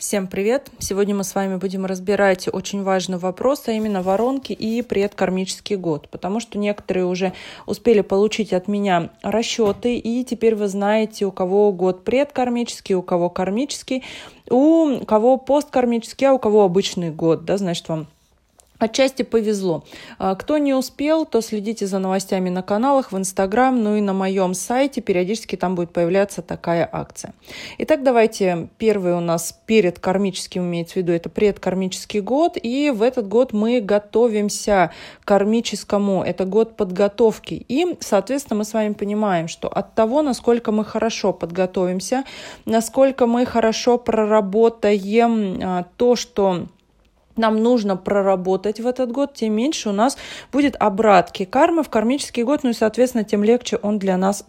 Всем привет! Сегодня мы с вами будем разбирать очень важный вопрос, а именно воронки и предкармический год, потому что некоторые уже успели получить от меня расчеты, и теперь вы знаете, у кого год предкармический, у кого кармический, у кого посткармический, а у кого обычный год, да, значит, вам Отчасти повезло. А, кто не успел, то следите за новостями на каналах, в Инстаграм, ну и на моем сайте. Периодически там будет появляться такая акция. Итак, давайте первый у нас перед кармическим, имеется в виду, это предкармический год. И в этот год мы готовимся к кармическому. Это год подготовки. И, соответственно, мы с вами понимаем, что от того, насколько мы хорошо подготовимся, насколько мы хорошо проработаем а, то, что нам нужно проработать в этот год, тем меньше у нас будет обратки кармы в кармический год, ну и, соответственно, тем легче он для нас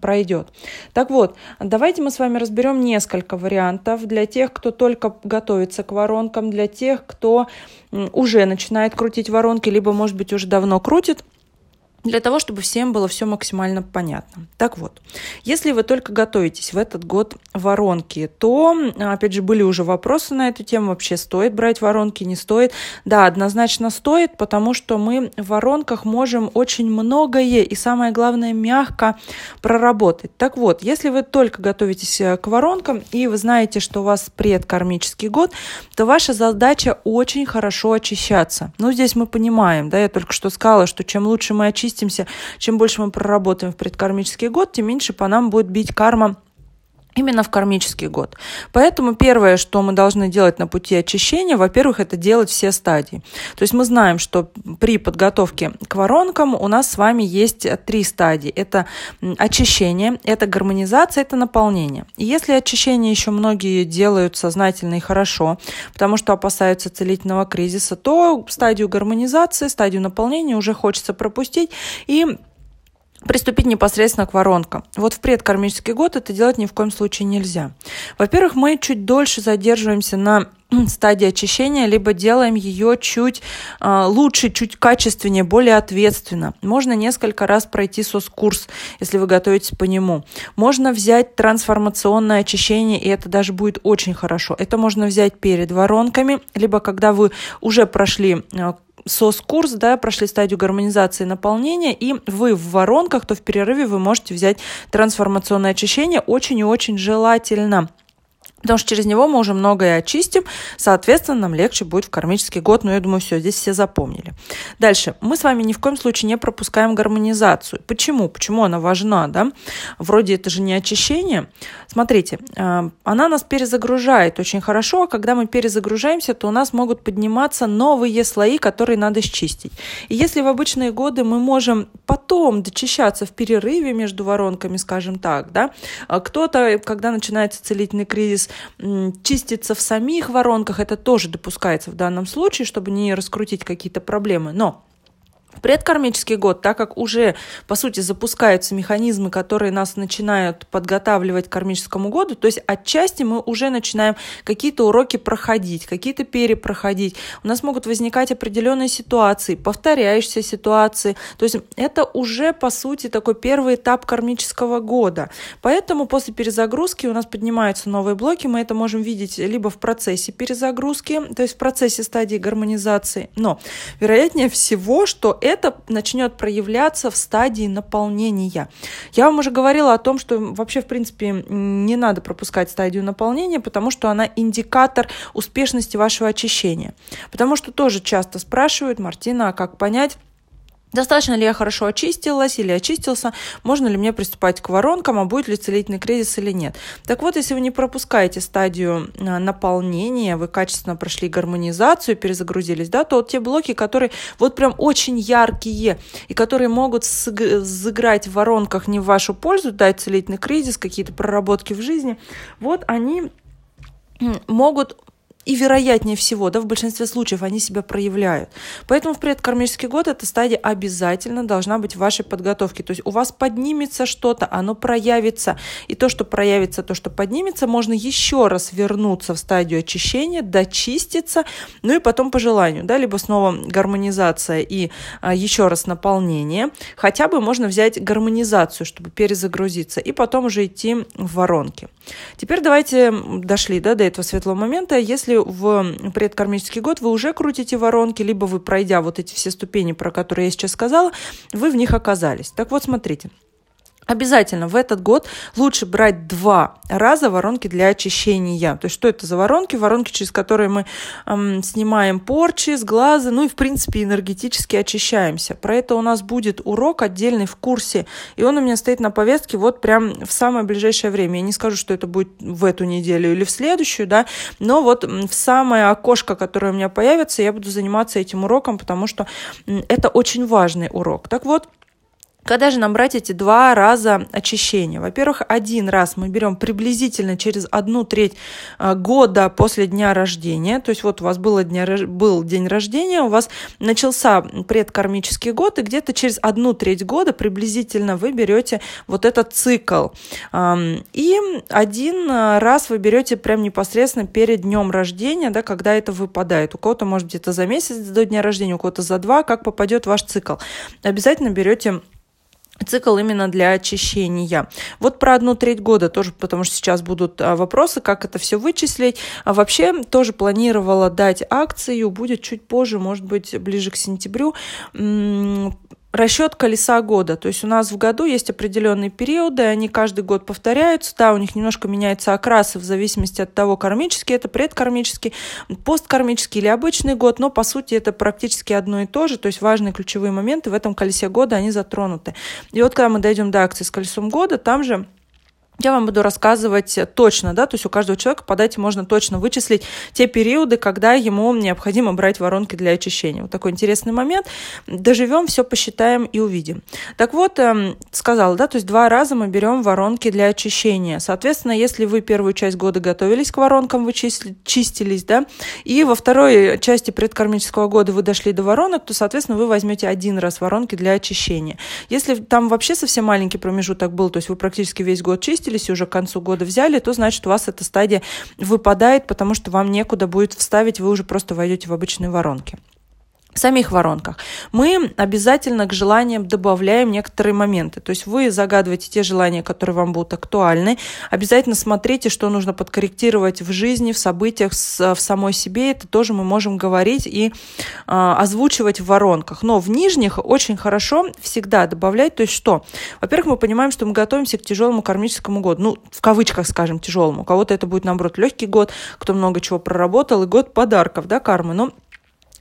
пройдет. Так вот, давайте мы с вами разберем несколько вариантов для тех, кто только готовится к воронкам, для тех, кто уже начинает крутить воронки, либо, может быть, уже давно крутит для того, чтобы всем было все максимально понятно. Так вот, если вы только готовитесь в этот год воронки, то, опять же, были уже вопросы на эту тему, вообще стоит брать воронки, не стоит. Да, однозначно стоит, потому что мы в воронках можем очень многое и, самое главное, мягко проработать. Так вот, если вы только готовитесь э, к воронкам и вы знаете, что у вас предкармический год, то ваша задача очень хорошо очищаться. Ну, здесь мы понимаем, да, я только что сказала, что чем лучше мы очистим, очистимся, чем больше мы проработаем в предкармический год, тем меньше по нам будет бить карма именно в кармический год. Поэтому первое, что мы должны делать на пути очищения, во-первых, это делать все стадии. То есть мы знаем, что при подготовке к воронкам у нас с вами есть три стадии. Это очищение, это гармонизация, это наполнение. И если очищение еще многие делают сознательно и хорошо, потому что опасаются целительного кризиса, то стадию гармонизации, стадию наполнения уже хочется пропустить и приступить непосредственно к воронкам. Вот в предкармический год это делать ни в коем случае нельзя. Во-первых, мы чуть дольше задерживаемся на стадии очищения, либо делаем ее чуть э, лучше, чуть качественнее, более ответственно. Можно несколько раз пройти соцкурс, если вы готовитесь по нему. Можно взять трансформационное очищение, и это даже будет очень хорошо. Это можно взять перед воронками, либо когда вы уже прошли э, СОС-курс, да, прошли стадию гармонизации наполнения, и вы в воронках, то в перерыве вы можете взять трансформационное очищение. Очень и очень желательно Потому что через него мы уже многое очистим, соответственно, нам легче будет в кармический год. Но я думаю, все, здесь все запомнили. Дальше. Мы с вами ни в коем случае не пропускаем гармонизацию. Почему? Почему она важна? Да? Вроде это же не очищение. Смотрите, э, она нас перезагружает очень хорошо, а когда мы перезагружаемся, то у нас могут подниматься новые слои, которые надо счистить. И если в обычные годы мы можем потом дочищаться в перерыве между воронками, скажем так, да, а кто-то, когда начинается целительный кризис, чистится в самих воронках, это тоже допускается в данном случае, чтобы не раскрутить какие-то проблемы. Но предкармический год, так как уже, по сути, запускаются механизмы, которые нас начинают подготавливать к кармическому году, то есть отчасти мы уже начинаем какие-то уроки проходить, какие-то перепроходить. У нас могут возникать определенные ситуации, повторяющиеся ситуации. То есть это уже, по сути, такой первый этап кармического года. Поэтому после перезагрузки у нас поднимаются новые блоки, мы это можем видеть либо в процессе перезагрузки, то есть в процессе стадии гармонизации, но вероятнее всего, что это начнет проявляться в стадии наполнения. Я вам уже говорила о том, что вообще, в принципе, не надо пропускать стадию наполнения, потому что она индикатор успешности вашего очищения. Потому что тоже часто спрашивают, Мартина, а как понять, Достаточно ли я хорошо очистилась или очистился? Можно ли мне приступать к воронкам, а будет ли целительный кризис или нет? Так вот, если вы не пропускаете стадию а, наполнения, вы качественно прошли гармонизацию, перезагрузились, да, то вот те блоки, которые вот прям очень яркие и которые могут сыграть в воронках не в вашу пользу, дать целительный кризис, какие-то проработки в жизни, вот они могут и вероятнее всего, да, в большинстве случаев они себя проявляют. Поэтому в предкармический год эта стадия обязательно должна быть в вашей подготовке. То есть у вас поднимется что-то, оно проявится. И то, что проявится, то, что поднимется, можно еще раз вернуться в стадию очищения, дочиститься, ну и потом по желанию, да, либо снова гармонизация и а, еще раз наполнение. Хотя бы можно взять гармонизацию, чтобы перезагрузиться, и потом уже идти в воронки. Теперь давайте дошли да, до этого светлого момента. Если в предкармический год вы уже крутите воронки, либо вы, пройдя вот эти все ступени, про которые я сейчас сказала, вы в них оказались. Так вот, смотрите. Обязательно в этот год лучше брать два раза воронки для очищения. То есть что это за воронки? Воронки, через которые мы эм, снимаем порчи с глаза, ну и в принципе энергетически очищаемся. Про это у нас будет урок отдельный в курсе, и он у меня стоит на повестке вот прям в самое ближайшее время. Я не скажу, что это будет в эту неделю или в следующую, да, но вот в самое окошко, которое у меня появится, я буду заниматься этим уроком, потому что это очень важный урок. Так вот, когда же нам брать эти два раза очищения? Во-первых, один раз мы берем приблизительно через одну треть а, года после дня рождения. То есть вот у вас было дня, был день рождения, у вас начался предкармический год, и где-то через одну треть года приблизительно вы берете вот этот цикл. И один раз вы берете прям непосредственно перед днем рождения, да, когда это выпадает. У кого-то, может быть, это за месяц до дня рождения, у кого-то за два, как попадет ваш цикл. Обязательно берете цикл именно для очищения. Вот про одну треть года тоже, потому что сейчас будут а, вопросы, как это все вычислить. А вообще тоже планировала дать акцию, будет чуть позже, может быть, ближе к сентябрю расчет колеса года. То есть у нас в году есть определенные периоды, они каждый год повторяются. Да, у них немножко меняются окрасы в зависимости от того, кармический это, предкармический, посткармический или обычный год, но по сути это практически одно и то же. То есть важные ключевые моменты в этом колесе года, они затронуты. И вот когда мы дойдем до акции с колесом года, там же я вам буду рассказывать точно, да, то есть у каждого человека по дате можно точно вычислить те периоды, когда ему необходимо брать воронки для очищения. Вот такой интересный момент. Доживем, все посчитаем и увидим. Так вот, эм, сказала, да, то есть два раза мы берем воронки для очищения. Соответственно, если вы первую часть года готовились к воронкам, вы чистились, да, и во второй части предкармического года вы дошли до воронок, то, соответственно, вы возьмете один раз воронки для очищения. Если там вообще совсем маленький промежуток был, то есть вы практически весь год чистили, выпустились и уже к концу года взяли, то значит у вас эта стадия выпадает, потому что вам некуда будет вставить, вы уже просто войдете в обычные воронки в самих воронках, мы обязательно к желаниям добавляем некоторые моменты. То есть вы загадываете те желания, которые вам будут актуальны. Обязательно смотрите, что нужно подкорректировать в жизни, в событиях, в самой себе. Это тоже мы можем говорить и э, озвучивать в воронках. Но в нижних очень хорошо всегда добавлять. То есть что? Во-первых, мы понимаем, что мы готовимся к тяжелому кармическому году. Ну, в кавычках скажем, тяжелому. У кого-то это будет, наоборот, легкий год, кто много чего проработал, и год подарков, да, кармы. Но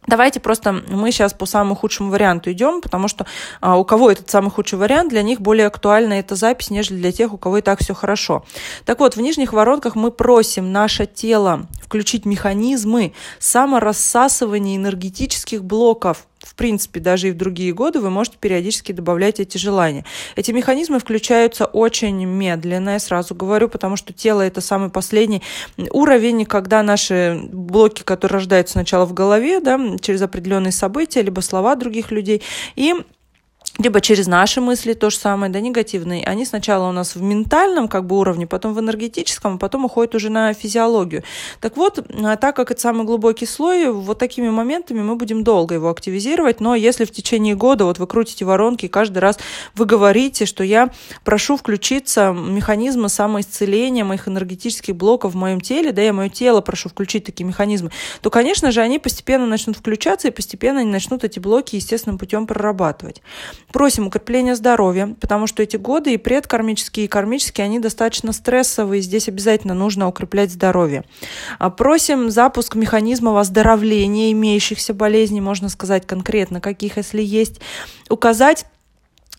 Давайте просто мы сейчас по самому худшему варианту идем, потому что а, у кого этот самый худший вариант, для них более актуальна эта запись, нежели для тех, у кого и так все хорошо. Так вот, в нижних воронках мы просим наше тело включить механизмы саморассасывания энергетических блоков в принципе, даже и в другие годы вы можете периодически добавлять эти желания. Эти механизмы включаются очень медленно, я сразу говорю, потому что тело это самый последний уровень, когда наши блоки, которые рождаются сначала в голове, да, через определенные события, либо слова других людей, и либо через наши мысли то же самое, да, негативные, они сначала у нас в ментальном как бы уровне, потом в энергетическом, а потом уходят уже на физиологию. Так вот, а так как это самый глубокий слой, вот такими моментами мы будем долго его активизировать, но если в течение года вот вы крутите воронки, и каждый раз вы говорите, что я прошу включиться механизмы самоисцеления моих энергетических блоков в моем теле, да, я мое тело прошу включить такие механизмы, то, конечно же, они постепенно начнут включаться, и постепенно они начнут эти блоки естественным путем прорабатывать. Просим укрепления здоровья, потому что эти годы и предкармические, и кармические, они достаточно стрессовые. Здесь обязательно нужно укреплять здоровье. А просим запуск механизмов оздоровления имеющихся болезней, можно сказать конкретно, каких, если есть. Указать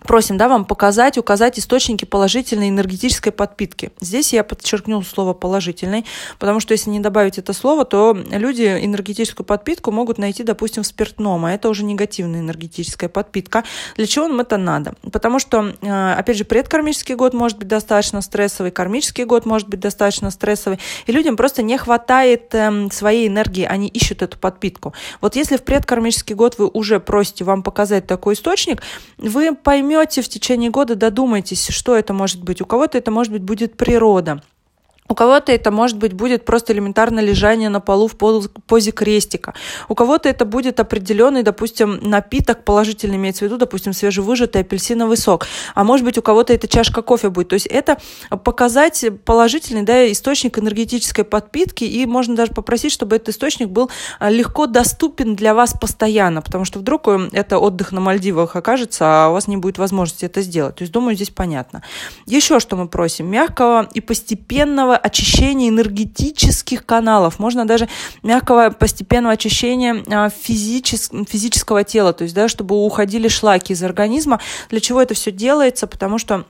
просим да, вам показать, указать источники положительной энергетической подпитки. Здесь я подчеркну слово положительной, потому что если не добавить это слово, то люди энергетическую подпитку могут найти, допустим, в спиртном, а это уже негативная энергетическая подпитка. Для чего нам это надо? Потому что, э, опять же, предкармический год может быть достаточно стрессовый, кармический год может быть достаточно стрессовый, и людям просто не хватает эм, своей энергии, они ищут эту подпитку. Вот если в предкармический год вы уже просите вам показать такой источник, вы поймете, поймете в течение года, додумайтесь, что это может быть. У кого-то это, может быть, будет природа. У кого-то это, может быть, будет просто элементарно лежание на полу в позе крестика. У кого-то это будет определенный, допустим, напиток, положительный имеется в виду, допустим, свежевыжатый апельсиновый сок. А может быть, у кого-то это чашка кофе будет. То есть это показать положительный да, источник энергетической подпитки, и можно даже попросить, чтобы этот источник был а, легко доступен для вас постоянно, потому что вдруг э, это отдых на Мальдивах окажется, а у вас не будет возможности это сделать. То есть, думаю, здесь понятно. Еще что мы просим? Мягкого и постепенного очищения энергетических каналов, можно даже мягкого постепенного очищения а, физичес, физического тела, то есть, да, чтобы уходили шлаки из организма. Для чего это все делается? Потому что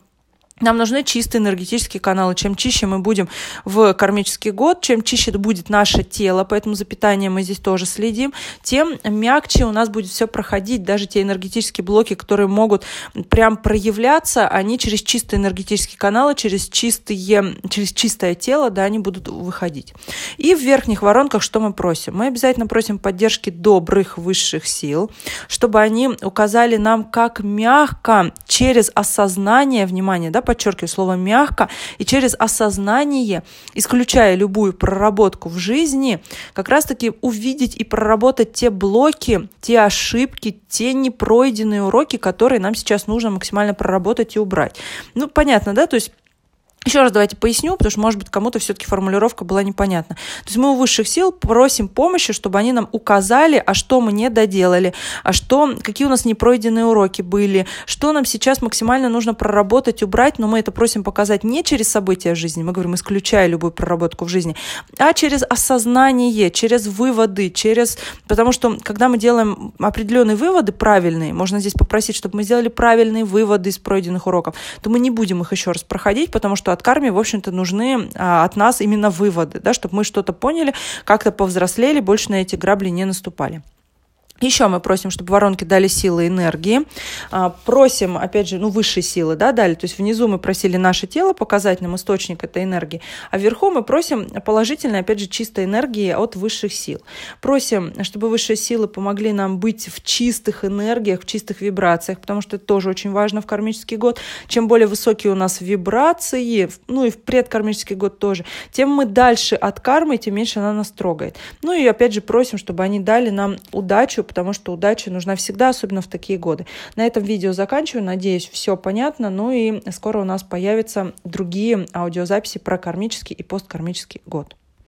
нам нужны чистые энергетические каналы. Чем чище мы будем в кармический год, чем чище будет наше тело, поэтому за питанием мы здесь тоже следим, тем мягче у нас будет все проходить. Даже те энергетические блоки, которые могут прям проявляться, они через чистые энергетические каналы, через, чистые, через чистое тело, да, они будут выходить. И в верхних воронках что мы просим? Мы обязательно просим поддержки добрых высших сил, чтобы они указали нам, как мягко через осознание, внимание, да, подчеркиваю слово мягко, и через осознание, исключая любую проработку в жизни, как раз-таки увидеть и проработать те блоки, те ошибки, те непройденные уроки, которые нам сейчас нужно максимально проработать и убрать. Ну, понятно, да, то есть еще раз давайте поясню, потому что, может быть, кому-то все-таки формулировка была непонятна. То есть мы у высших сил просим помощи, чтобы они нам указали, а что мы не доделали, а что, какие у нас непройденные уроки были, что нам сейчас максимально нужно проработать, убрать, но мы это просим показать не через события жизни, мы говорим, исключая любую проработку в жизни, а через осознание, через выводы, через... Потому что, когда мы делаем определенные выводы правильные, можно здесь попросить, чтобы мы сделали правильные выводы из пройденных уроков, то мы не будем их еще раз проходить, потому что от карме, в общем-то, нужны а, от нас именно выводы, да, чтобы мы что-то поняли, как-то повзрослели, больше на эти грабли не наступали. Еще мы просим, чтобы воронки дали силы энергии. А, просим, опять же, ну, высшие силы, да, дали. То есть внизу мы просили наше тело показать нам источник этой энергии, а вверху мы просим положительной, опять же, чистой энергии от высших сил. Просим, чтобы высшие силы помогли нам быть в чистых энергиях, в чистых вибрациях, потому что это тоже очень важно в кармический год. Чем более высокие у нас вибрации, ну и в предкармический год тоже, тем мы дальше от кармы, тем меньше она нас трогает. Ну и опять же просим, чтобы они дали нам удачу, потому что удача нужна всегда, особенно в такие годы. На этом видео заканчиваю. Надеюсь, все понятно. Ну и скоро у нас появятся другие аудиозаписи про кармический и посткармический год.